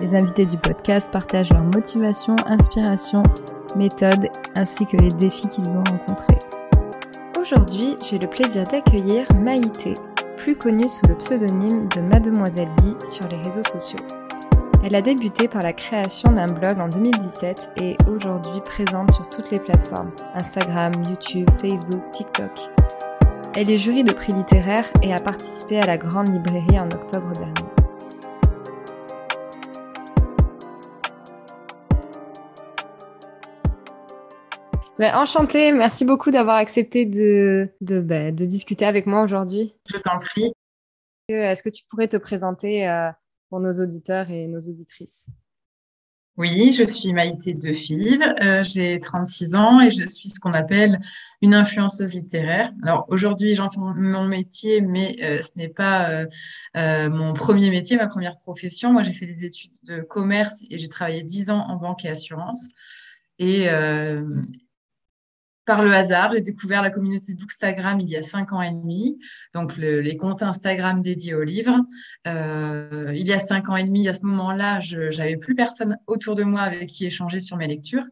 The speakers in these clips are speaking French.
Les invités du podcast partagent leurs motivations, inspirations, méthodes ainsi que les défis qu'ils ont rencontrés. Aujourd'hui, j'ai le plaisir d'accueillir Maïté, plus connue sous le pseudonyme de Mademoiselle Lee sur les réseaux sociaux. Elle a débuté par la création d'un blog en 2017 et est aujourd'hui présente sur toutes les plateformes Instagram, YouTube, Facebook, TikTok. Elle est jury de prix littéraires et a participé à la Grande Librairie en octobre dernier. Ben, enchantée, merci beaucoup d'avoir accepté de, de, ben, de, discuter avec moi aujourd'hui. Je t'en prie. Est-ce que tu pourrais te présenter euh, pour nos auditeurs et nos auditrices? Oui, je suis Maïté de euh, j'ai 36 ans et je suis ce qu'on appelle une influenceuse littéraire. Alors aujourd'hui, j'en fais mon métier, mais euh, ce n'est pas euh, euh, mon premier métier, ma première profession. Moi, j'ai fait des études de commerce et j'ai travaillé 10 ans en banque et assurance. Et, par le hasard, j'ai découvert la communauté Bookstagram il y a cinq ans et demi, donc les comptes Instagram dédiés aux livres. Euh, il y a cinq ans et demi, à ce moment-là, je n'avais plus personne autour de moi avec qui échanger sur mes lectures,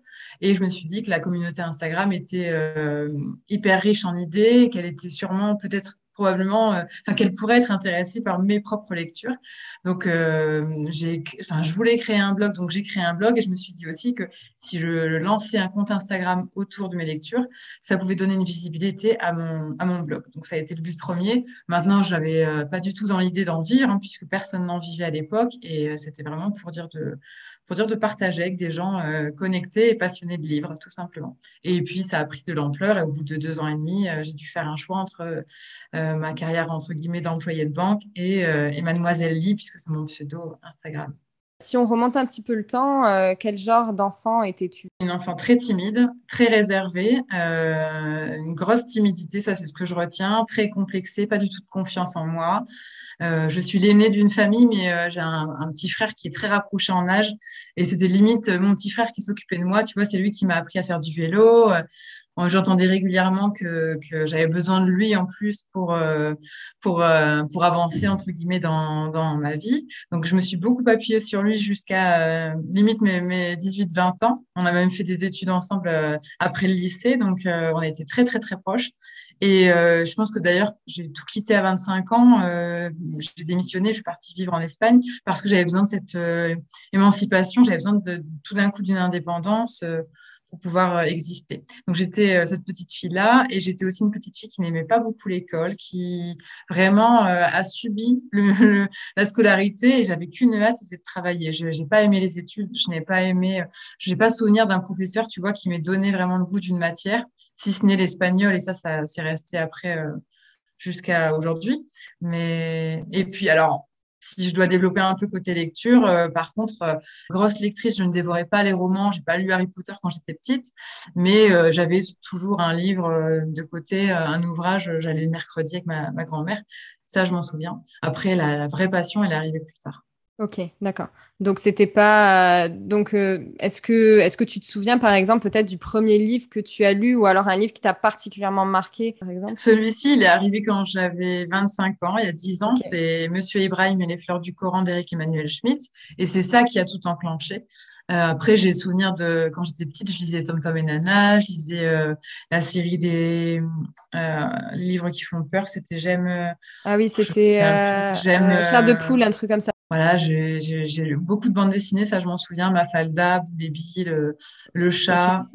et je me suis dit que la communauté Instagram était euh, hyper riche en idées, qu'elle était sûrement peut-être probablement, euh, enfin, qu'elle pourrait être intéressée par mes propres lectures. Donc, euh, j'ai, enfin, je voulais créer un blog, donc j'ai créé un blog et je me suis dit aussi que si je lançais un compte Instagram autour de mes lectures, ça pouvait donner une visibilité à mon, à mon blog. Donc, ça a été le but premier. Maintenant, j'avais euh, pas du tout dans l'idée d'en vivre, hein, puisque personne n'en vivait à l'époque et c'était vraiment pour dire de, pour dire de partager avec des gens connectés et passionnés de livres, tout simplement. Et puis, ça a pris de l'ampleur et au bout de deux ans et demi, j'ai dû faire un choix entre euh, ma carrière entre guillemets d'employé de banque et, euh, et Mademoiselle Lee, puisque c'est mon pseudo Instagram. Si on remonte un petit peu le temps, euh, quel genre d'enfant étais-tu? Une enfant très timide, très réservée, euh, une grosse timidité, ça c'est ce que je retiens, très complexée, pas du tout de confiance en moi. Euh, je suis l'aînée d'une famille, mais j'ai un, un, petit frère qui est très rapproché en âge, et c'était limite mon petit frère qui s'occupait de moi. Tu vois, c'est lui qui m'a appris à faire du vélo. J'entendais régulièrement que, que j'avais besoin de lui en plus pour euh, pour euh, pour avancer entre guillemets dans dans ma vie. Donc je me suis beaucoup appuyée sur lui jusqu'à euh, limite mes, mes 18-20 ans. On a même fait des études ensemble après le lycée, donc on été très très très proches. Et je pense que d'ailleurs j'ai tout quitté à 25 ans. j'ai démissionné, je suis partie vivre en Espagne parce que j'avais besoin de cette émancipation. J'avais besoin de tout d'un coup d'une indépendance pour pouvoir euh, exister. Donc j'étais euh, cette petite fille là et j'étais aussi une petite fille qui n'aimait pas beaucoup l'école, qui vraiment euh, a subi le, la scolarité et j'avais qu'une hâte, c'était de travailler. Je n'ai pas aimé les études, je n'ai pas aimé, je n'ai pas souvenir d'un professeur, tu vois, qui m'ait donné vraiment le goût d'une matière, si ce n'est l'espagnol et ça, ça s'est resté après jusqu'à aujourd'hui. Mais et puis alors si je dois développer un peu côté lecture, euh, par contre, euh, grosse lectrice, je ne dévorais pas les romans. J'ai pas lu Harry Potter quand j'étais petite, mais euh, j'avais toujours un livre de côté, un ouvrage. J'allais le mercredi avec ma, grand-mère. Ça, je m'en souviens. Après, la, la vraie passion, elle est arrivée plus tard. Ok, d'accord. Donc c'était pas donc euh, est-ce que est-ce que tu te souviens par exemple peut-être du premier livre que tu as lu ou alors un livre qui t'a particulièrement marqué par exemple? Celui-ci, il est arrivé quand j'avais 25 ans, il y a 10 ans, c'est Monsieur Ibrahim et les fleurs du Coran d'Éric Emmanuel Schmitt et c'est ça qui a tout enclenché. Euh, après, j'ai souvenir de quand j'étais petite, je lisais Tom Tom et Nana, je lisais euh, la série des livres qui font peur. C'était J'aime. Ah oui, c'était J'aime. Chair de poule, un truc comme ça. Voilà, j'ai lu beaucoup de bandes dessinées, ça je m'en souviens, Mafalda, Boulébi, le, le chat.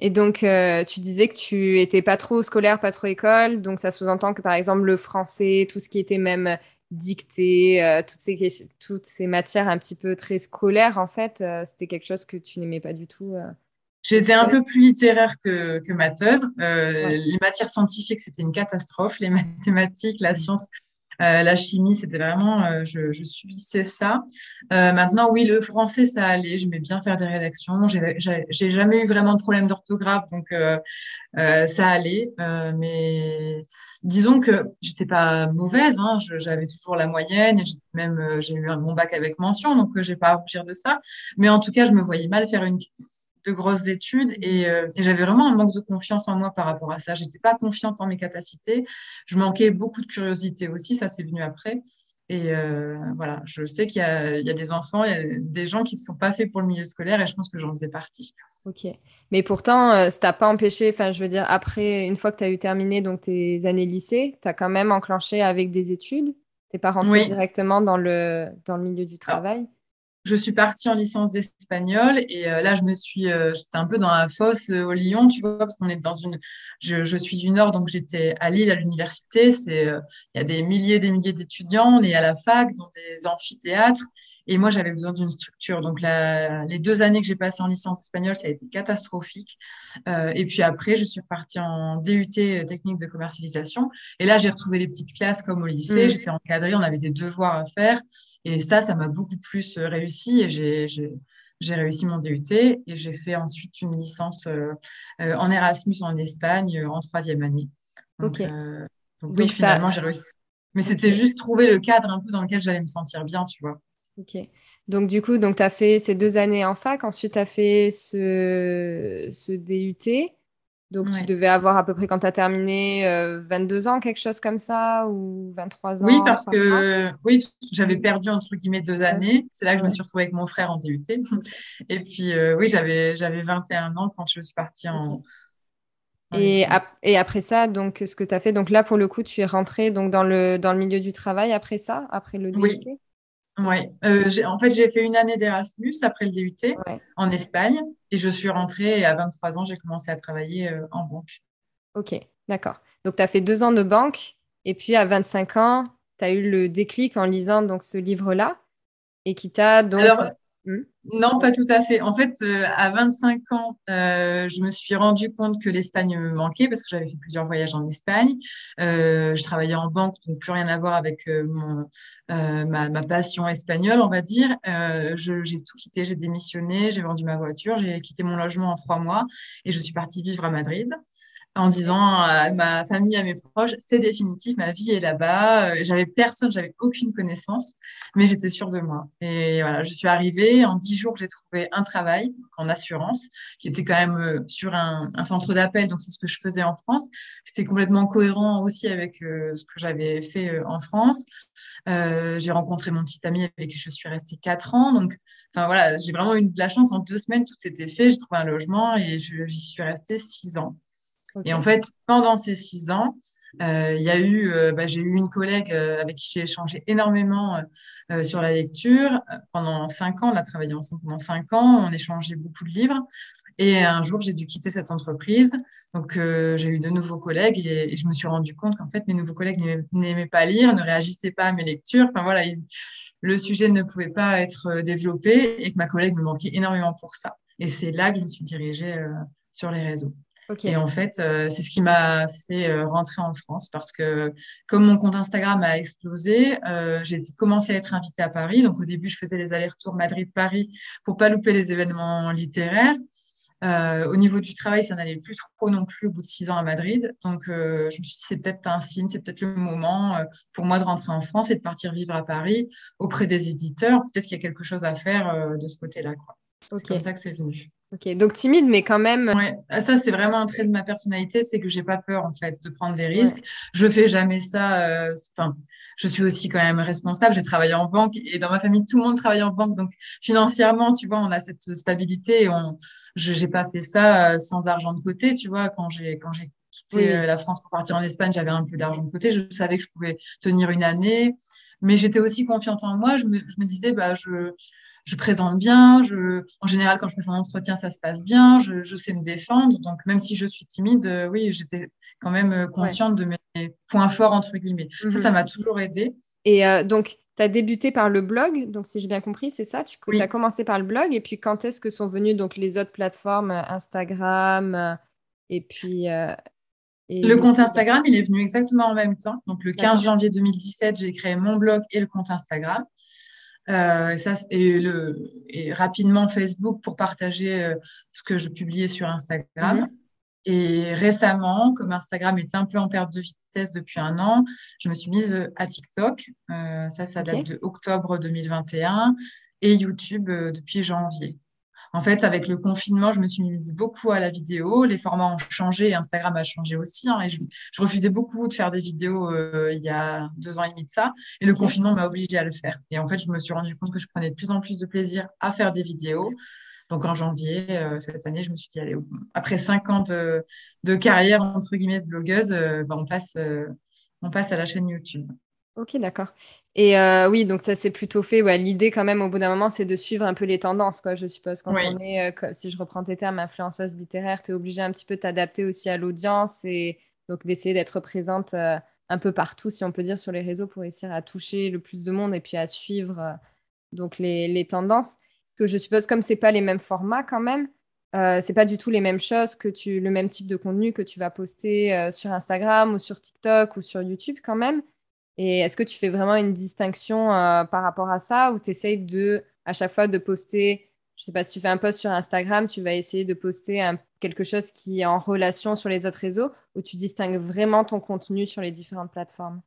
Et donc, euh, tu disais que tu étais pas trop scolaire, pas trop école, donc ça sous-entend que par exemple le français, tout ce qui était même dicté, euh, toutes, ces, toutes ces matières un petit peu très scolaires, en fait, euh, c'était quelque chose que tu n'aimais pas du tout. J'étais un peu plus littéraire que, que matheuse. Les matières scientifiques, c'était une catastrophe. Les mathématiques, la science, la chimie, c'était vraiment, je, je subissais ça. maintenant, oui, le français, ça allait. J'aimais bien faire des rédactions. J'ai jamais eu vraiment de problème d'orthographe, donc ça allait. mais disons que j'étais pas mauvaise. Hein, J'avais toujours la moyenne. Même j'ai eu un bon bac avec mention, donc j'ai pas à rougir de ça. Mais en tout cas, je me voyais mal faire une de grosses études euh, et, j'avais vraiment un manque de confiance en moi par rapport à ça. J'étais pas confiante en mes capacités. Je manquais beaucoup de curiosité aussi. Ça, c'est venu après. Et euh, voilà, je sais qu'il y, y, a des enfants, il y a des gens qui ne sont pas faits pour le milieu scolaire et je pense que j'en faisais partie. Ok. Mais pourtant, euh, ça t'a pas empêché, enfin, je veux dire, après, une fois que tu as eu terminé donc, tes années lycée, tu as quand même enclenché avec des études? Tu n'es pas rentré directement dans le, dans le milieu du travail? Je suis partie en licence d'espagnol et euh, là je me suis euh, j'étais un peu dans la fosse euh, au Lyon tu vois parce qu'on est dans une je, je, suis du nord donc j'étais à Lille à l'université. C'est il y a des milliers des milliers d'étudiants on est à la fac dans des amphithéâtres et moi, j'avais besoin d'une structure. Donc, la, les deux années que j'ai passées en licence espagnole, ça a été catastrophique. Euh, et puis après, je suis partie en DUT euh, technique de commercialisation. Et là, j'ai retrouvé les petites classes comme au lycée. Mm. J'étais encadrée, on avait des devoirs à faire. Et ça, ça m'a beaucoup plus euh, réussi. Et j'ai, j'ai réussi mon DUT et j'ai fait ensuite une licence euh, euh, en Erasmus en Espagne en troisième année. Donc, ok. donc, oui, finalement, j'ai réussi. Mais c'était juste trouver le cadre un peu dans lequel j'allais me sentir bien, tu vois. Ok. Donc, du coup, tu as fait ces deux années en fac, ensuite tu as fait ce, ce DUT. Donc, tu devais avoir à peu près quand tu as terminé 22 euh, ans, quelque chose comme ça, ou 23 ans Oui, parce que oui, j'avais perdu entre guillemets deux années. C'est là que je me suis retrouvée avec mon frère en DUT. Et puis, euh, oui, j'avais, j'avais 21 ans quand je suis partie en. et, et, après ça, donc, ce que tu as fait, donc là, pour le coup, tu es rentrée donc, dans, le, dans le milieu du travail après ça, après le DUT Oui. Ouais. Euh, en fait, j'ai fait une année d'Erasmus après le DUT en Espagne et je suis rentrée et à 23 ans, j'ai commencé à travailler euh, en banque. Ok, d'accord. Donc, tu as fait deux ans de banque et puis à 25 ans, tu as eu le déclic en lisant donc ce livre-là et qui t'a donc. Non, pas tout à fait. En fait, euh, à 25 ans, euh, je me suis rendu compte que l'Espagne me manquait parce que j'avais fait plusieurs voyages en Espagne. Euh, je travaillais en banque, donc plus rien à voir avec mon, ma, ma, passion espagnole, on va dire. j'ai tout quitté, j'ai démissionné, j'ai vendu ma voiture, j'ai quitté mon logement en trois mois et je suis partie vivre à Madrid en disant à ma famille, à mes proches, c'est définitif, ma vie est là-bas. Euh, j'avais personne, j'avais aucune connaissance, mais j'étais sûre de moi. Et voilà, je suis arrivée. En dix jours, j'ai trouvé un travail en assurance, qui était quand même euh, sur un, centre d'appel. Donc, c'est ce que je faisais en France. C'était complètement cohérent aussi avec euh, ce que j'avais fait en France. j'ai rencontré mon petit ami avec qui je suis restée quatre ans. Donc, enfin voilà, j'ai vraiment eu de la chance. En deux semaines, tout était fait. J'ai trouvé un logement et j'y suis restée six ans. Et en fait, pendant ces six ans, euh, il y a eu, euh, bah, j'ai eu une collègue euh, avec qui j'ai échangé énormément sur la lecture. Pendant cinq ans, on a travaillé ensemble pendant cinq ans, on échangeait beaucoup de livres. Et un jour, j'ai dû quitter cette entreprise. Donc, j'ai eu de nouveaux collègues et, je me suis rendu compte qu'en fait, mes nouveaux collègues n'aimaient pas lire, ne réagissaient pas à mes lectures. Enfin, voilà, le sujet ne pouvait pas être développé et que ma collègue me manquait énormément pour ça. Et c'est là que je me suis dirigée sur les réseaux. Et en fait, euh, c'est ce qui m'a fait euh, rentrer en France parce que comme mon compte Instagram a explosé, euh, j'ai commencé à être invitée à Paris. Donc au début, je faisais les allers-retours Madrid-Paris pour pas louper les événements littéraires. au niveau du travail, ça n'allait plus trop non plus au bout de six ans à Madrid. Donc je me suis dit, c'est peut-être un signe, c'est peut-être le moment pour moi de rentrer en France et de partir vivre à Paris auprès des éditeurs. Peut-être qu'il y a quelque chose à faire de ce côté-là. C'est comme ça que c'est venu. Ok, donc timide, mais quand même. Ouais, ah, ça c'est vraiment un trait de ma personnalité, c'est que j'ai pas peur en fait de prendre des risques. Je fais jamais ça. Euh, enfin, je suis aussi quand même responsable. J'ai travaillé en banque et dans ma famille tout le monde travaille en banque, donc financièrement, tu vois, on a cette stabilité. Et on, je j'ai pas fait ça euh, sans argent de côté, tu vois. Quand j'ai quand j'ai quitté euh, la France pour partir en Espagne, j'avais un peu d'argent de côté. Je savais que je pouvais tenir une année, mais j'étais aussi confiante en moi. Je me, je me disais, bah je je présente bien. Je, en général, quand je fais un entretien, ça se passe bien. Je, je, sais me défendre. Donc, même si je suis timide, euh, oui, j'étais quand même euh, consciente de mes points forts, entre guillemets. Ça, ça mhm. m'a toujours aidé. Et euh, donc, tu as débuté par le blog. Donc, si j'ai bien compris, c'est ça? Tu as commencé par le blog. Et puis, quand est-ce que sont venues donc, les autres plateformes, Instagram et puis le compte Instagram, il est venu exactement en même temps. Donc, le 15 janvier 2017, j'ai créé mon blog et le compte Instagram. Euh, ça, et, le, et rapidement Facebook pour partager euh, ce que je publiais sur Instagram. Mhm. Et récemment, comme Instagram est un peu en perte de vitesse depuis un an, je me suis mise à TikTok. Euh, ça, ça date de octobre 2021 et YouTube depuis janvier. En fait, avec le confinement, je me suis mise beaucoup à la vidéo. Les formats ont changé, Instagram a changé aussi. Hein, et je, refusais beaucoup de faire des vidéos euh, il y a deux ans et demi de ça. Et le confinement m'a obligée à le faire. Et en fait, je me suis rendu compte que je prenais de plus en plus de plaisir à faire des vidéos. Donc en janvier euh, cette année, je me suis dit, allez, après cinq ans de, carrière, entre guillemets, de blogueuse, euh, ben, on, passe, on passe à la chaîne YouTube. Ok, d'accord. Et euh, oui, donc ça c'est plutôt fait. Ouais, L'idée quand même au bout d'un moment, c'est de suivre un peu les tendances, quoi. Je suppose quand on est, euh, si je reprends tes termes, influenceuse littéraire, tu es obligé un petit peu de t'adapter aussi à l'audience et donc d'essayer d'être présente euh, un peu partout, si on peut dire, sur les réseaux pour réussir à toucher le plus de monde et puis à suivre donc les, les, tendances. Parce que je suppose comme c'est pas les mêmes formats quand même, c'est pas du tout les mêmes choses que tu, le même type de contenu que tu vas poster sur Instagram ou sur TikTok ou sur YouTube quand même. Et est-ce que tu fais vraiment une distinction euh, par rapport à ça ou tu essayes de, à chaque fois de poster, je ne sais pas si tu fais un post sur Instagram, tu vas essayer de poster quelque chose qui est en relation sur les autres réseaux ou tu distingues vraiment ton contenu sur les différentes plateformes?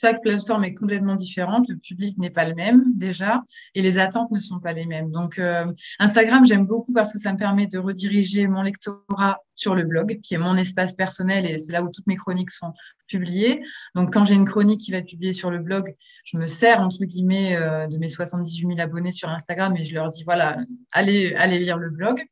Chaque plateforme est complètement différente, le public n'est pas le même déjà, et les attentes ne sont pas les mêmes. Donc euh, Instagram, j'aime beaucoup parce que ça me permet de rediriger mon lectorat sur le blog, qui est mon espace personnel, et c'est là où toutes mes chroniques sont publiées. Donc quand j'ai une chronique qui va être publiée sur le blog, je me sers entre guillemets euh, de mes 78 000 abonnés sur Instagram et je leur dis voilà, allez, lire le blog.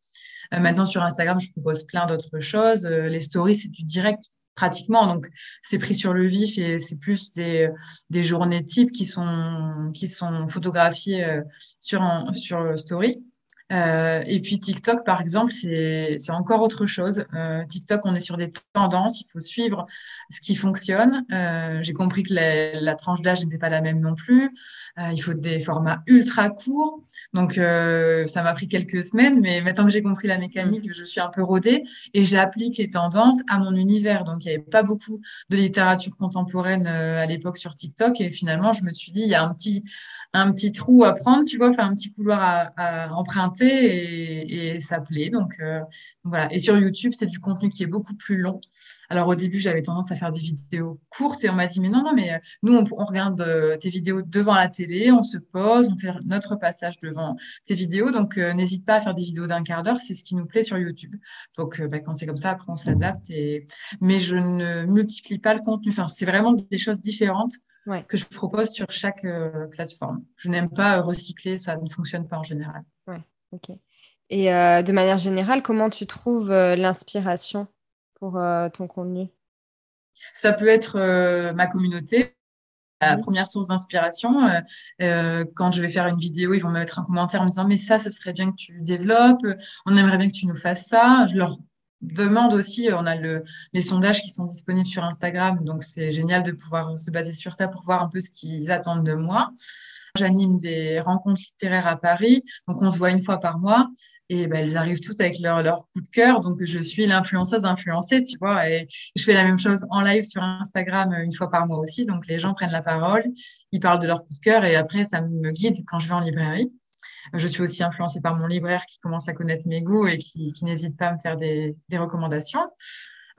Euh, maintenant sur Instagram, je propose plein d'autres choses. les stories, c'est du direct pratiquement. Donc, c'est pris sur le vif et c'est plus des, des journées types qui sont, qui sont photographiées euh, sur, sur Story. Euh, et puis TikTok, par exemple, c'est encore autre chose. Euh, TikTok, on est sur des tendances, il faut suivre ce qui fonctionne. Euh, J'ai compris que la, la tranche d'âge n'était pas la même non plus. Il faut des formats ultra courts. Donc, ça m'a pris quelques semaines, mais maintenant que j'ai compris la mécanique, mm. je suis un peu rodée et j'applique les tendances à mon univers. Donc, il n'y avait pas beaucoup de littérature contemporaine à l'époque sur TikTok et finalement, je me suis dit, il y a un petit un petit trou à prendre, tu vois, faire un petit couloir à, emprunter et, et, ça plaît. Donc, euh, voilà. Et sur YouTube, c'est du contenu qui est beaucoup plus long. Alors au début, j'avais tendance à faire des vidéos courtes et on m'a dit mais non non mais euh, nous on, regarde euh, tes vidéos devant la télé, on se pose, on fait notre passage devant tes vidéos. Donc n'hésite pas à faire des vidéos d'un quart d'heure, c'est ce qui nous plaît sur YouTube. Donc bah, quand c'est comme ça, après on s'adapte. Et mais je ne multiplie pas le contenu. Enfin c'est vraiment des choses différentes que je propose sur chaque euh, plateforme. Je n'aime pas euh, recycler, ça ne fonctionne pas en général. Ouais, ok. Et euh, de manière générale, comment tu trouves l'inspiration pour ton contenu? Ça peut être ma communauté. La première source d'inspiration, quand je vais faire une vidéo, ils vont me mettre un commentaire en me disant mais ça, ce serait bien que tu développes, on aimerait bien que tu nous fasses ça. Je leur demande aussi, on a le, les sondages qui sont disponibles sur Instagram, donc c'est génial de pouvoir se baser sur ça pour voir un peu ce qu'ils attendent de moi. J'anime des rencontres littéraires à Paris, donc on se voit une fois par mois et ben, elles arrivent toutes avec leur, leur coup de cœur. Donc je suis l'influenceuse influencée, tu vois, et je fais la même chose en live sur Instagram une fois par mois aussi. Donc les gens prennent la parole, ils parlent de leur coup de cœur et après ça me guide quand je vais en librairie. Je suis aussi influencée par mon libraire qui commence à connaître mes goûts et qui, n'hésite pas à me faire des, recommandations.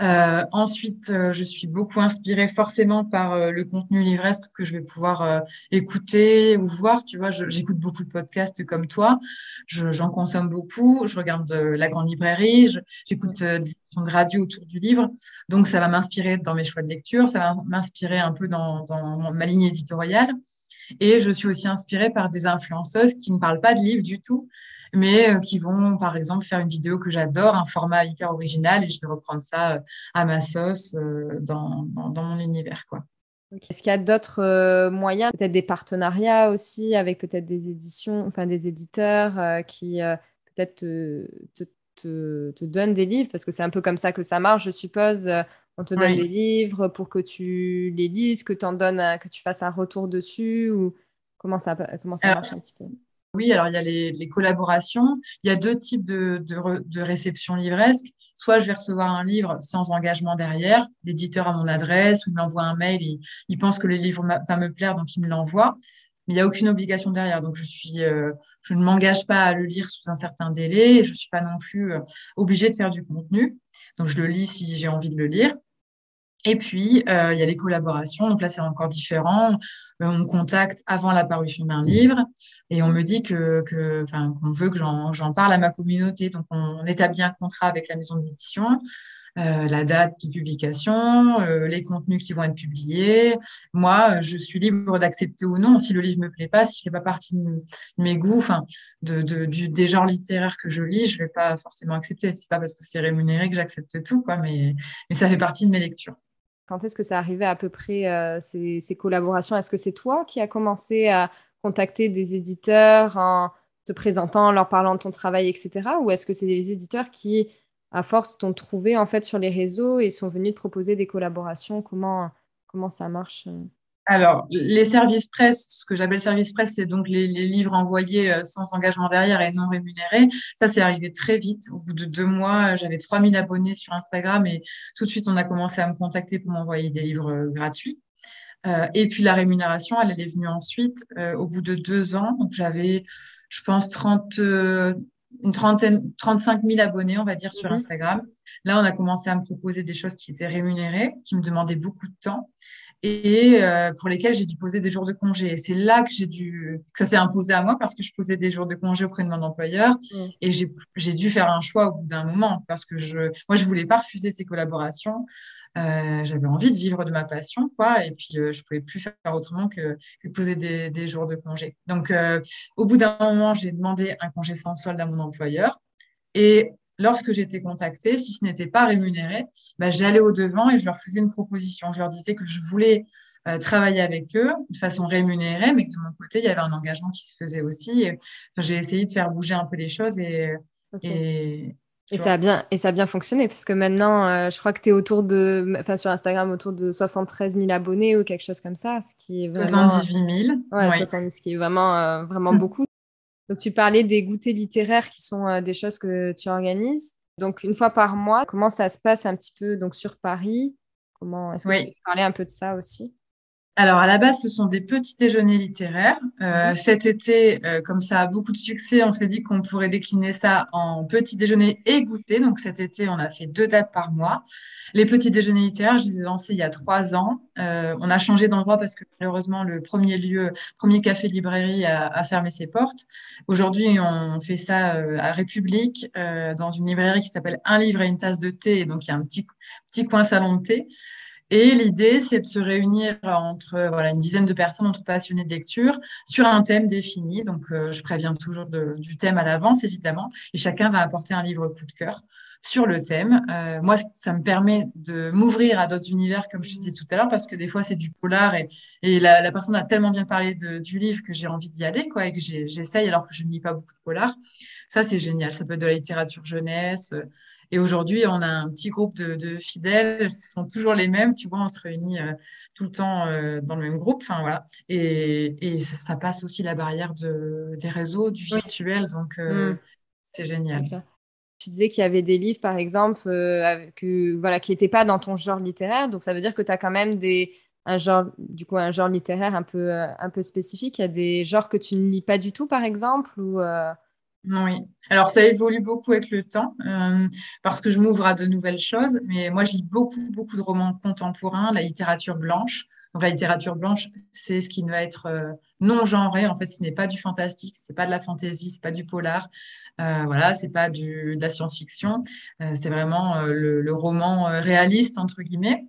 Euh, ensuite, euh, je suis beaucoup inspirée forcément par euh, le contenu livresque que je vais pouvoir écouter ou voir. Tu vois, j'écoute beaucoup de podcasts comme toi. J'en consomme beaucoup. Je regarde la grande librairie. J'écoute des émissions de radio autour du livre. Donc, ça va m'inspirer dans mes choix de lecture. Ça va m'inspirer un peu dans, dans ma ligne éditoriale. Et je suis aussi inspirée par des influenceuses qui ne parlent pas de livres du tout, mais euh, qui vont, par exemple, faire une vidéo que j'adore, un format hyper original, et je vais reprendre ça euh, à ma sauce euh, dans, dans, mon univers. quoi. Est-ce qu'il y a d'autres moyens, peut-être des partenariats aussi avec peut-être des éditions, enfin des éditeurs qui peut-être te, te, te, te, donnent des livres? Parce que c'est un peu comme ça que ça marche, je suppose. On te donne des livres pour que tu les lises, que, en donnes que tu fasses un retour dessus ou comment ça, comment ça marche un petit peu? Oui, alors il y a les, collaborations. Il y a deux types de, de, de réception livresque soit je vais recevoir un livre sans engagement derrière, l'éditeur a mon adresse, ou il m'envoie un mail, il, il pense que le livre va me plaire, donc il me l'envoie. Il n'y a aucune obligation derrière. Donc, je suis, euh, je ne m'engage pas à le lire sous un certain délai. Je ne suis pas non plus euh, obligée de faire du contenu. Donc, je le lis si j'ai envie de le lire. Et puis, euh, il y a les collaborations. Donc là, c'est encore différent. on me contacte avant la parution d'un livre et on me dit que, que qu'on veut que j'en parle à ma communauté. Donc, on, établit un contrat avec la maison d'édition. Euh, la date de publication, euh, les contenus qui vont être publiés. Moi, je suis libre d'accepter ou non si le livre me plaît pas, s'il fait pas partie de mes goûts, enfin, de, du, des genres littéraires que je lis, je vais pas forcément accepter. C'est pas parce que c'est rémunéré que j'accepte tout, quoi, mais, mais ça fait partie de mes lectures. Quand est-ce que ça arrivait à peu près euh, ces, ces, collaborations? Est-ce que c'est toi qui as commencé à contacter des éditeurs en te présentant, leur parlant de ton travail, etc. Ou est-ce que c'est les éditeurs qui, à force, t'ont trouvé en fait sur les réseaux et sont venus te proposer des collaborations Comment, comment ça marche euh? Alors, les services presse, ce que j'appelle service presse, c'est donc les, livres envoyés euh, sans engagement derrière et non rémunérés. Ça, c'est arrivé très vite. Au bout de deux mois, j'avais 3000 abonnés sur Instagram et tout de suite, on a commencé à me contacter pour m'envoyer des livres euh, gratuits. Euh, et puis la rémunération, elle, est venue ensuite, au bout de deux ans. J'avais, je pense, 30, une trentaine, 35 000 abonnés, on va dire, sur mhm. Instagram. Là, on a commencé à me proposer des choses qui étaient rémunérées, qui me demandaient beaucoup de temps et euh, pour lesquels j'ai dû poser des jours de congé. Et c'est là que j'ai dû, que ça s'est imposé à moi parce que je posais des jours de congé auprès de mon employeur mm. et j'ai, j'ai dû faire un choix au bout d'un moment parce que je, moi, je voulais pas refuser ces collaborations. Euh, j'avais envie de vivre de ma passion, quoi, et puis euh, je pouvais plus faire autrement que, que poser des, des, jours de congé. Donc, euh, au bout d'un moment, j'ai demandé un congé sans solde à mon employeur. Et lorsque j'étais contactée, si ce n'était pas rémunéré, bah, j'allais au devant et je leur faisais une proposition. Je leur disais que je voulais euh, travailler avec eux de façon rémunérée, mais que de mon côté, il y avait un engagement qui se faisait aussi. j'ai essayé de faire bouger un peu les choses et, et et ça, a bien, et ça a bien fonctionné, parce que maintenant, euh, je crois que tu es autour de, enfin, sur Instagram, autour de 73 000 abonnés ou quelque chose comme ça, ce qui est vraiment. 78 000. Ouais, 70, ce qui est vraiment, euh, vraiment beaucoup. Donc, tu parlais des goûters littéraires qui sont euh, des choses que tu organises. Donc, une fois par mois, comment ça se passe un petit peu donc, sur Paris? Comment Est-ce que tu peux parler un peu de ça aussi? Alors à la base, ce sont des petits déjeuners littéraires. Euh, mhm. cet été, euh, comme ça a beaucoup de succès, on s'est dit qu'on pourrait décliner ça en petits déjeuners et goûter. Donc cet été, on a fait deux dates par mois. Les petits déjeuners littéraires, je les ai lancés il y a trois ans. Euh, on a changé d'endroit parce que malheureusement, le premier lieu, premier café-librairie a, a, fermé ses portes. Aujourd'hui, on fait ça euh, à République, euh, dans une librairie qui s'appelle Un livre et une tasse de thé. Donc il y a un petit, petit coin salon de thé. Et l'idée, c'est de se réunir entre voilà, une dizaine de personnes, entre passionnés de lecture, sur un thème défini. Donc, euh, je préviens toujours du thème à l'avance, évidemment, et chacun va apporter un livre coup de cœur sur le thème. Euh, moi, ça me permet de m'ouvrir à d'autres univers, comme je disais tout à l'heure, parce que des fois, c'est du polar et, et la, la, personne a tellement bien parlé de, du livre que j'ai envie d'y aller, quoi, et que j'essaye alors que je ne lis pas beaucoup de polar. Ça, c'est génial. Ça peut être de la littérature jeunesse. Et aujourd'hui, on a un petit groupe de, de, fidèles, ce sont toujours les mêmes, tu vois, on se réunit euh, tout le temps euh, dans le même groupe, enfin voilà. Et, et ça, ça, passe aussi la barrière de, des réseaux, du virtuel, donc euh, mm. c'est génial. Tu disais qu'il y avait des livres, par exemple, que, voilà, qui n'étaient pas dans ton genre littéraire, donc ça veut dire que tu as quand même des, un genre, du coup, un genre littéraire un peu, un peu spécifique. Il y a des genres que tu ne lis pas du tout, par exemple, ou oui. Alors ça évolue beaucoup avec le temps euh, parce que je m'ouvre à de nouvelles choses. Mais moi, je lis beaucoup, beaucoup de romans contemporains, la littérature blanche. Donc la littérature blanche, c'est ce qui va être euh, non genré. En fait, ce n'est pas du fantastique, c'est pas de la fantaisie, c'est pas du polar. Euh, voilà, c'est pas du, de la science-fiction. Euh, c'est vraiment le, le, roman réaliste entre guillemets.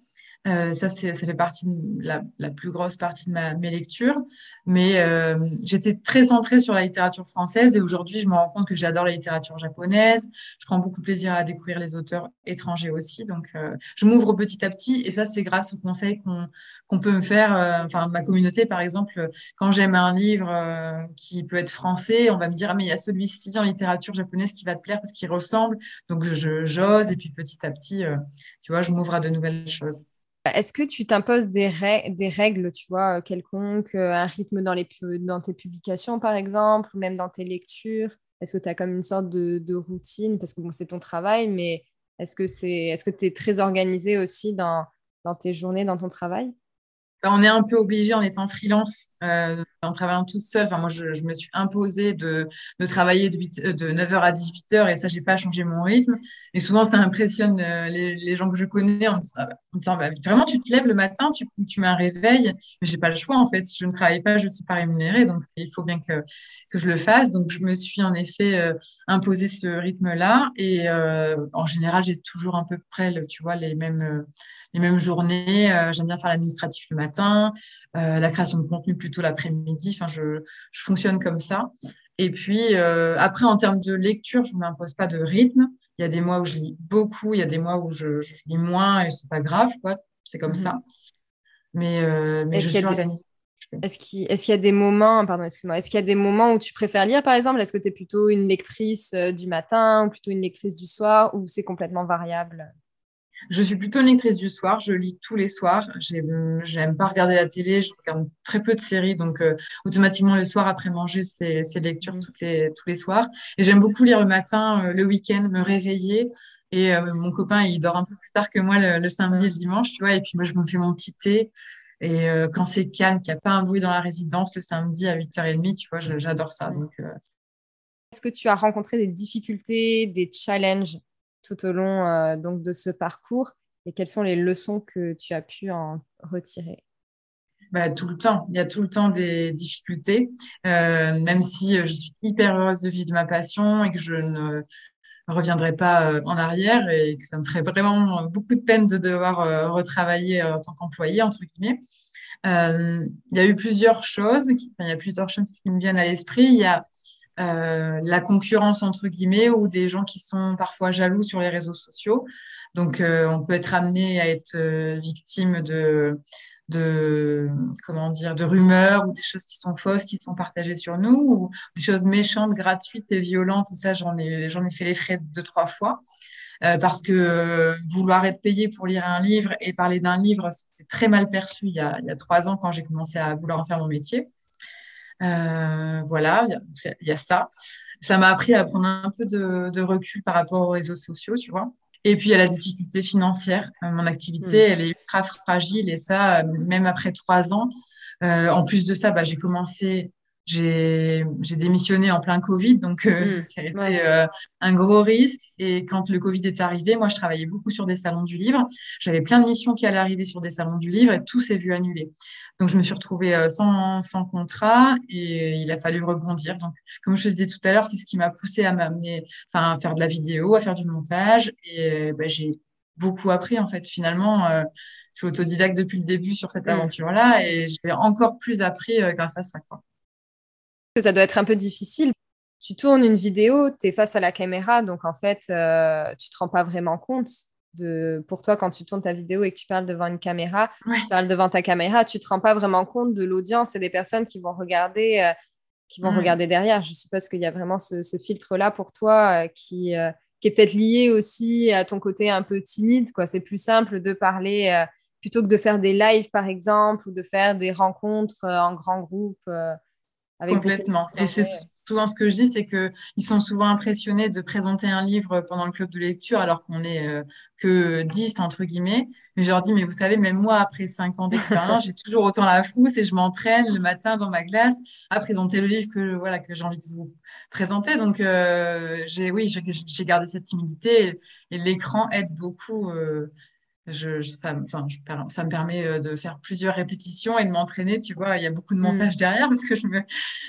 Euh, ça, ça fait partie de la, la, plus grosse partie de ma, mes lectures. Mais euh, j'étais très centrée sur la littérature française et aujourd'hui, je me rends compte que j'adore la littérature japonaise. Je prends beaucoup plaisir à découvrir les auteurs étrangers aussi. Donc, euh, je m'ouvre petit à petit et ça, c'est grâce aux conseils qu'on qu'on peut me faire. Euh, enfin, ma communauté, par exemple, quand j'aime un livre euh, qui peut être français, on va me dire, ah, mais il y a celui-ci en littérature japonaise qui va te plaire parce qu'il ressemble. Donc, j'ose et puis petit à petit, tu vois, je m'ouvre à de nouvelles choses. Est-ce que tu t'imposes des, règles, tu vois, euh, quelconques, euh, un rythme dans, tes publications, par exemple, ou même dans tes lectures? Est-ce que tu as comme une sorte de, routine? Parce que bon, c'est ton travail, mais Est-ce que c'est, est-ce que tu es très organisé aussi dans, tes journées, dans ton travail? bah, on est un peu obligé en étant freelance, euh, en travaillant toute seule. Enfin, moi, je, me suis imposée de, de travailler de, 8, de 9h à 18h et ça, j'ai pas changé mon rythme. Et souvent, ça impressionne euh, les, gens que je connais en me disant, bah, vraiment, tu te lèves le matin, tu, tu mets un réveil. Mais j'ai pas le choix, en fait. Je ne travaille pas, je suis pas rémunérée, donc il faut bien que, que je le fasse. Donc, je me suis en effet euh, imposé ce rythme-là. Et euh, en général, j'ai toujours à peu près, tu vois, les mêmes, euh, les mêmes journées. J'aime bien faire l'administratif le matin, la création de contenu plutôt l'après-midi. Enfin, je, je fonctionne comme ça. Et puis, après, en termes de lecture, je ne m'impose pas de rythme. Il y a des mois où je lis beaucoup, il y a des mois où je, je lis moins et c'est pas grave, quoi. C'est comme mmh ça. Mais, mais je suis organisée. Est-ce qu'il est y a des moments, pardon, excuse-moi, est-ce qu'il y a des moments où tu préfères lire, par exemple? Est-ce que tu es plutôt une lectrice euh, du matin ou plutôt une lectrice du soir ou c'est complètement variable? Je suis plutôt une lectrice du soir. Je lis tous les soirs. J'aime pas regarder la télé. Je regarde très peu de séries. Donc, euh, automatiquement, le soir, après manger, c'est lecture mmh. toutes les, tous les soirs. Et j'aime beaucoup lire le matin, euh, le week-end, me réveiller. Et mon copain, il dort un peu plus tard que moi le, le samedi et le dimanche, tu vois. Et puis, moi, je me fais mon petit thé. Et euh, quand c'est calme, qu'il n'y a pas un bruit dans la résidence le samedi à 8h30, tu vois, j'adore ça. Euh. Est-ce que tu as rencontré des difficultés, des challenges? Tout au long euh, donc de ce parcours et quelles sont les leçons que tu as pu en retirer? Bah, tout le temps. Il y a tout le temps des difficultés, même si je suis hyper heureuse de vivre ma passion et que je ne reviendrai pas en arrière et que ça me ferait vraiment beaucoup de peine de devoir retravailler en tant qu'employé, entre guillemets. Euh, il y a eu plusieurs choses, il y a plusieurs choses qui me viennent à l'esprit. Il y a euh, la concurrence entre guillemets ou des gens qui sont parfois jaloux sur les réseaux sociaux. Donc, euh, on peut être amené à être victime de de comment dire de rumeurs ou des choses qui sont fausses qui sont partagées sur nous ou des choses méchantes gratuites et violentes. Et ça j'en ai j'en ai fait les frais deux trois fois. Euh, parce que euh, vouloir être payé pour lire un livre et parler d'un livre c'était très mal perçu il y a, il y a trois ans quand j'ai commencé à vouloir en faire mon métier. euh, voilà il y, a, ça ça m'a appris à prendre un peu de, de recul par rapport aux réseaux sociaux tu vois et puis, il y a la difficulté financière. Euh, mon activité, hmm. elle est ultra fragile et ça, euh, même après trois ans. Euh, en plus de ça, bah, j'ai commencé j'ai démissionné en plein Covid, donc euh, mmh, ça a été euh, un gros risque. Et quand le Covid est arrivé, moi, je travaillais beaucoup sur des salons du livre. J'avais plein de missions qui allaient arriver sur des salons du livre et tout s'est vu annuler. Donc, je me suis retrouvée euh, sans, sans contrat et il a fallu rebondir. Donc, comme je te disais tout à l'heure, c'est ce qui m'a poussé à m'amener, enfin, à faire de la vidéo, à faire du montage. Et bah, j'ai beaucoup appris, en fait. Finalement, je suis autodidacte depuis le début sur cette mmh. aventure-là et j'ai encore plus appris grâce à ça, quoi que ça doit être un peu difficile. Tu tournes une vidéo, tu es face à la caméra, donc en fait, euh, tu te rends pas vraiment compte de, pour toi, quand tu tournes ta vidéo et que tu parles devant une caméra, tu parles devant ta caméra, tu te rends pas vraiment compte de l'audience et des personnes qui vont regarder, euh, qui vont regarder derrière. Je suppose qu'il y a vraiment ce, filtre-là pour toi euh, qui, qui est peut-être lié aussi à ton côté un peu timide. Quoi. C'est plus simple de parler plutôt que de faire des lives, par exemple, ou de faire des rencontres en grand groupe. Complètement. Et c'est souvent ce que je dis, c'est que ils sont souvent impressionnés de présenter un livre pendant le club de lecture alors qu'on est euh, que 10 entre guillemets. Mais je leur dis, mais vous savez, même moi, après 5 ans d'expérience, j'ai toujours autant la frousse et je m'entraîne le matin dans ma glace à présenter le livre que voilà que j'ai envie de vous présenter. Donc euh, j'ai oui, j'ai gardé cette timidité et, l'écran aide beaucoup. Euh, je, ça, enfin, ça me permet euh, de faire plusieurs répétitions et de m'entraîner. Tu vois, il y a beaucoup de mm. montage derrière parce que je, me,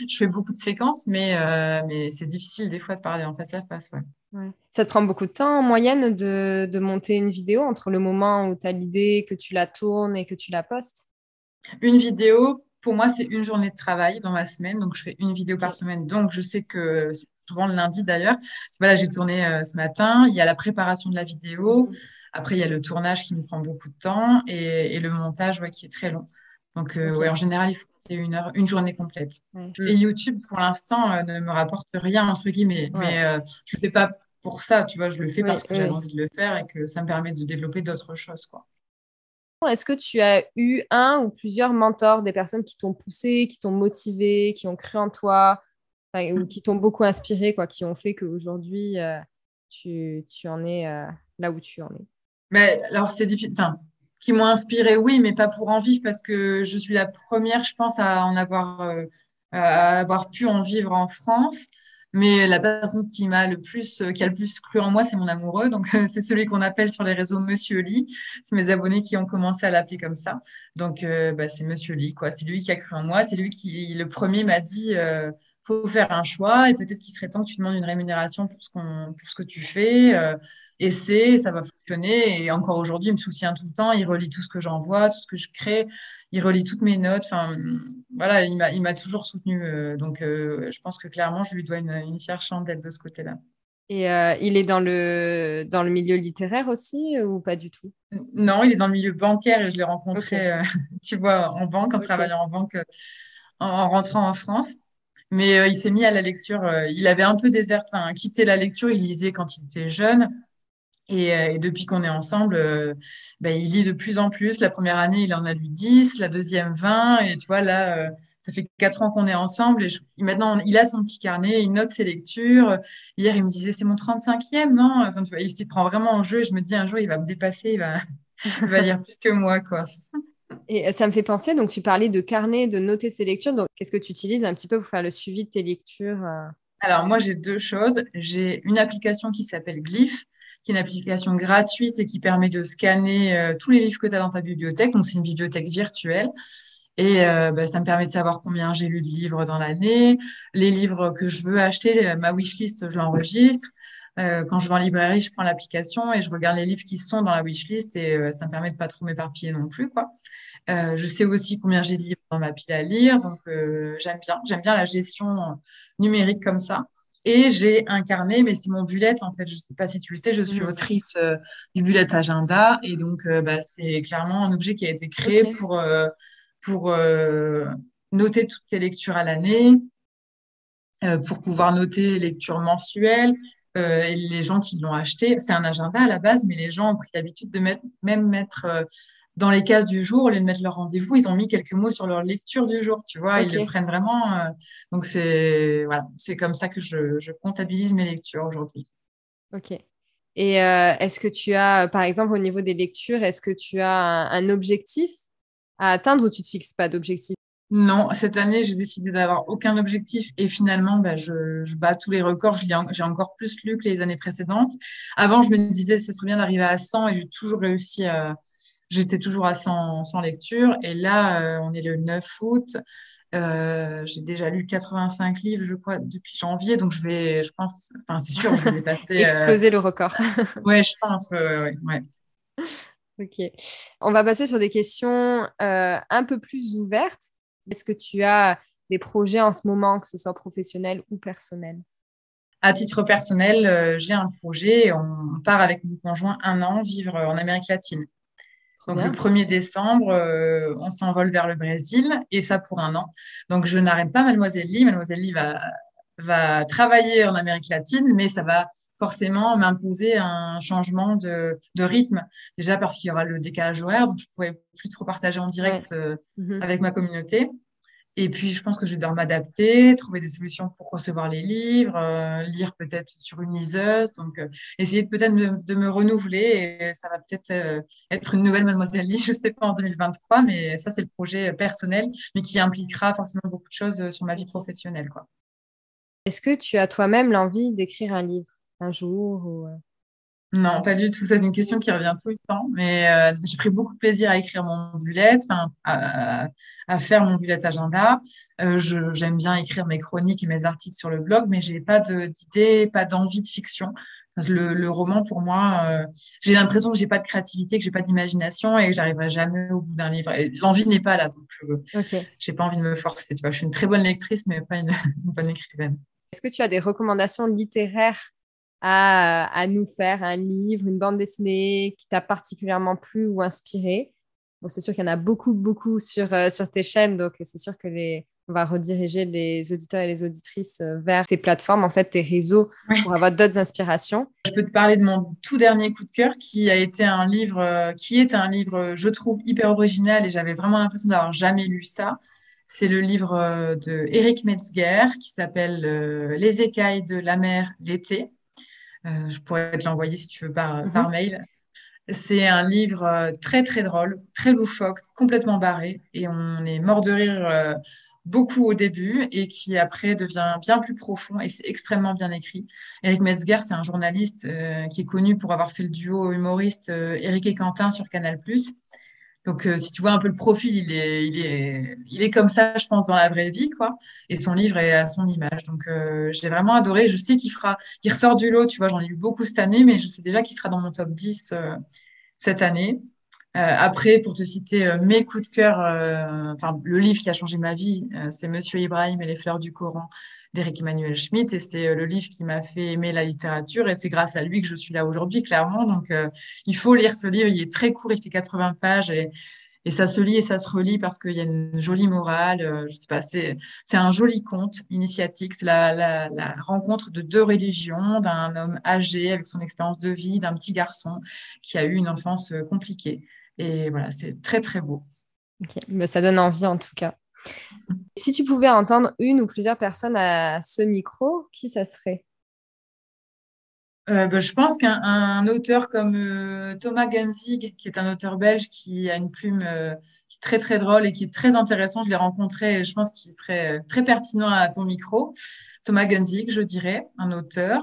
je fais beaucoup de séquences, mais, euh, mais c'est difficile des fois de parler en face à face. Ouais. Ça te prend beaucoup de temps en moyenne de, de monter une vidéo entre le moment où tu as l'idée, que tu la tournes et que tu la postes? Une vidéo, pour moi, c'est une journée de travail dans ma semaine. Donc, je fais une vidéo par semaine. Donc, je sais que c'est souvent le lundi d'ailleurs. Voilà, j'ai tourné euh, ce matin. Il y a la préparation de la vidéo. Mm. Après, il y a le tournage qui me prend beaucoup de temps et, le montage ouais, qui est très long. Donc, euh, ouais, en général, il faut une heure, une journée complète. Et YouTube, pour l'instant, euh, ne me rapporte rien, entre guillemets. Mais euh, je ne le fais pas pour ça, tu vois, je le fais parce que j'ai envie de le faire et que ça me permet de développer d'autres choses, quoi. Est-ce que tu as eu un ou plusieurs mentors, des personnes qui t'ont poussé, qui t'ont motivé, qui ont cru en toi, ou qui t'ont beaucoup inspiré, quoi, qui ont fait qu'aujourd'hui, tu, tu en es là où tu en es? Mais, Alors, c'est difficile. Enfin, qui m'ont inspiré, oui, mais pas pour en vivre parce que je suis la première, je pense, à en avoir, euh, à avoir pu en vivre en France. Mais la personne qui m'a le plus, euh, qui a le plus cru en moi, c'est mon amoureux. Donc, euh, c'est celui qu'on appelle sur les réseaux Monsieur Lee. C'est mes abonnés qui ont commencé à l'appeler comme ça. Donc, bah, c'est Monsieur Lee, quoi. C'est lui qui a cru en moi. C'est lui qui, le premier, m'a dit, faut faire un choix et peut-être qu'il serait temps que tu demandes une rémunération pour ce qu'on, pour ce que tu fais. Euh, essaie, ça va fonctionner. Et encore aujourd'hui, il me soutient tout le temps. Il relit tout ce que j'envoie, tout ce que je crée. Il relit toutes mes notes. Enfin, voilà, il m'a, il m'a toujours soutenu. Euh, donc, euh, je pense que clairement, je lui dois une, une fière chandelle de ce côté-là. Et euh, il est dans le, dans le milieu littéraire aussi ou pas du tout? Non, il est dans le milieu bancaire et je l'ai rencontré, tu vois, en banque, en travaillant en banque, en, rentrant en France. Mais il s'est mis à la lecture. il avait un peu déserté, enfin, quitté la lecture. Il lisait quand il était jeune. Et, euh, et, depuis qu'on est ensemble, euh, ben, il lit de plus en plus. La première année, il en a lu 10, la deuxième 20. Et tu vois, là, euh, ça fait quatre ans qu'on est ensemble. Et maintenant, il a son petit carnet, il note ses lectures. Hier, il me disait, c'est mon 35e, non? Enfin, tu vois, Il s'y prend vraiment en jeu. Et je me dis, un jour, il va me dépasser, il va, il va lire plus que moi. quoi. Et ça me fait penser, donc tu parlais de carnet, de noter ses lectures. Donc, qu'est-ce que tu utilises un petit peu pour faire le suivi de tes lectures Alors, moi, j'ai deux choses. J'ai une application qui s'appelle Glyph qui est une application gratuite et qui permet de scanner euh, tous les livres que tu as dans ta bibliothèque. Donc, c'est une bibliothèque virtuelle. Et euh, bah, ça me permet de savoir combien j'ai lu de livres dans l'année, les livres que je veux acheter, euh, ma wishlist, je l'enregistre. Euh, quand je vais en librairie, je prends l'application et je regarde les livres qui sont dans la wishlist et euh, ça me permet de pas trop m'éparpiller non plus, quoi. Euh, je sais aussi combien j'ai de livres dans ma pile à lire, donc j'aime bien, j'aime bien la gestion numérique comme ça. Et j'ai un carnet, mais c'est mon bullet, en fait. Je sais pas si tu le sais, je suis autrice du bullet agenda. Et donc, bah, c'est clairement un objet qui a été créé pour, pour noter toutes tes lectures à l'année, pour pouvoir noter les lectures et les gens qui l'ont acheté, c'est un agenda à la base, mais les gens ont pris l'habitude de mettre, même mettre dans les cases du jour, au lieu de mettre leur rendez-vous, ils ont mis quelques mots sur leur lecture du jour, tu vois, ils le prennent vraiment. Euh, donc c'est voilà, c'est comme ça que je, je comptabilise mes lectures aujourd'hui. Ok. Et euh, est-ce que tu as, par exemple, au niveau des lectures, est-ce que tu as un, objectif à atteindre ou tu te fixes pas d'objectif? Non, cette année, j'ai décidé d'avoir aucun objectif et finalement, bah, je, je bats tous les records. J'ai encore plus lu que les années précédentes. Avant, je me disais, ce serait bien d'arriver à 100 et j'ai toujours réussi à j'étais toujours à 100, 100 lectures. Et là, euh, on est le 9 août. Euh, j'ai déjà lu 85 livres, je crois, depuis janvier. Donc, je vais, je pense, enfin, c'est sûr, je vais dépasser. Euh, Exploser le record. ouais, je pense, ouais, ouais. Ok. On va passer sur des questions un peu plus ouvertes. Est-ce que tu as des projets en ce moment, que ce soit professionnel ou personnel? À titre personnel, j'ai un projet. On part avec mon conjoint un an vivre en Amérique latine. Donc le 1er décembre, euh, on s'envole vers le Brésil et ça pour un an. Donc je n'arrête pas Mademoiselle Lee. Mademoiselle Lee va, va travailler en Amérique latine, mais ça va forcément m'imposer un changement de, de rythme. Déjà parce qu'il y aura le décalage horaire, donc je ne pourrai plus trop partager en direct euh, mhm. avec ma communauté. Et puis, je pense que je vais devoir m'adapter, trouver des solutions pour recevoir les livres, euh, lire peut-être sur une liseuse. Donc, euh, essayer peut-être de, me renouveler. Et ça va peut-être euh, être une nouvelle Mademoiselle Lee, je sais pas, en 2023. Mais ça, c'est le projet personnel, mais qui impliquera forcément beaucoup de choses sur ma vie professionnelle. quoi. Est-ce que tu as toi-même l'envie d'écrire un livre? Un jour ou... Non, pas du tout. Ça, c'est une question qui revient tout le temps. Mais euh, j'ai pris beaucoup de plaisir à écrire mon bullet, à, à, faire mon bullet agenda. Euh, j'aime bien écrire mes chroniques et mes articles sur le blog, mais j'ai pas d'idée, pas d'envie de fiction. Le, le, roman, pour moi, euh, j'ai l'impression que j'ai pas de créativité, que j'ai pas d'imagination et que j'arriverai jamais au bout d'un livre. L'envie n'est pas là, donc okay. j'ai pas envie de me forcer. Tu vois, je suis une très bonne lectrice, mais pas une, une bonne écrivaine. Est-ce que tu as des recommandations littéraires à, nous faire un livre, une bande dessinée qui t'a particulièrement plu ou inspiré. Bon, c'est sûr qu'il y en a beaucoup, beaucoup sur, euh, sur tes chaînes, donc c'est sûr que les, on va rediriger les auditeurs et les auditrices euh, vers tes plateformes, en fait, tes réseaux, pour avoir d'autres inspirations. Je peux te parler de mon tout dernier coup de cœur, qui a été un livre, euh, qui est un livre, je trouve, hyper original, et j'avais vraiment l'impression d'avoir jamais lu ça. C'est le livre de Eric Metzger, qui s'appelle Les écailles de la mer l'été. Je pourrais te l'envoyer si tu veux par, Mhm. par mail. C'est un livre très très drôle, très loufoque, complètement barré, et on est mort de rire beaucoup au début et qui après devient bien plus profond et c'est extrêmement bien écrit. Eric Metzger, c'est un journaliste euh, qui est connu pour avoir fait le duo humoriste euh, Eric et Quentin sur Canal+. Donc, euh, si tu vois un peu le profil, il est, il est, il est comme ça, je pense, dans la vraie vie, quoi. Et son livre est à son image. Donc, euh, j'ai vraiment adoré. Je sais qu'il fera, il ressort du lot, tu vois. J'en ai lu beaucoup cette année, mais je sais déjà qu'il sera dans mon top 10 euh, cette année. Euh, après, pour te citer euh, mes coups de cœur, euh, enfin le livre qui a changé ma vie, c'est Monsieur Ibrahim et les fleurs du Coran d'Éric Emmanuel Schmitt, et c'est le livre qui m'a fait aimer la littérature, et c'est grâce à lui que je suis là aujourd'hui, clairement. Donc, euh, il faut lire ce livre. Il est très court, il fait 80 pages, et, et ça se lit et ça se relit parce qu'il y a une jolie morale. euh, je sais pas, c'est c'est un joli conte initiatique. C'est la, la, la rencontre de deux religions, d'un homme âgé avec son expérience de vie, d'un petit garçon qui a eu une enfance compliquée. Et voilà, c'est très très beau. Ok, mais ça donne envie en tout cas. Si tu pouvais entendre une ou plusieurs personnes à ce micro, qui ça serait? Euh, ben, je pense qu'un un auteur comme euh, Thomas Genzig, qui est un auteur belge qui a une plume euh, très très drôle et qui est très intéressant, je l'ai rencontré et je pense qu'il serait très pertinent à ton micro. Thomas Genzig, je dirais, un auteur.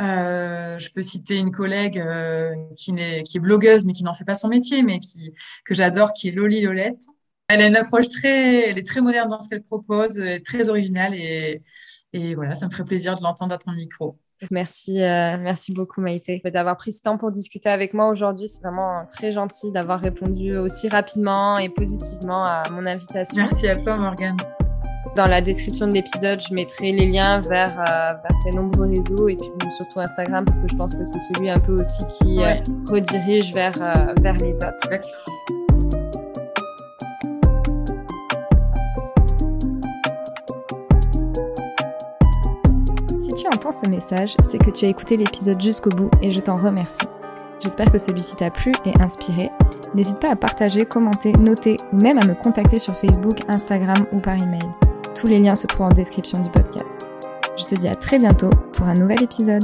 Euh, je peux citer une collègue euh, qui, est blogueuse mais qui n'en fait pas son métier, mais qui, que j'adore, qui est Loli Lolette. Elle a une approche très, elle est très moderne dans ce qu'elle propose, elle est très originale et, et voilà, ça me ferait plaisir de l'entendre à ton micro. Merci, euh, merci beaucoup Maïté d'avoir pris ce temps pour discuter avec moi aujourd'hui. C'est vraiment très gentil d'avoir répondu aussi rapidement et positivement à mon invitation. Merci à toi Morgane. Dans la description de l'épisode, je mettrai les liens vers, euh, vers tes nombreux réseaux et puis surtout Instagram parce que je pense que c'est celui un peu aussi qui Ouais. euh, redirige vers, euh, vers les autres. Si tu entends ce message, c'est que tu as écouté l'épisode jusqu'au bout et je t'en remercie. J'espère que celui-ci t'a plu et inspiré. N'hésite pas à partager, commenter, noter ou même à me contacter sur Facebook, Instagram ou par email. Tous les liens se trouvent en description du podcast. Je te dis à très bientôt pour un nouvel épisode.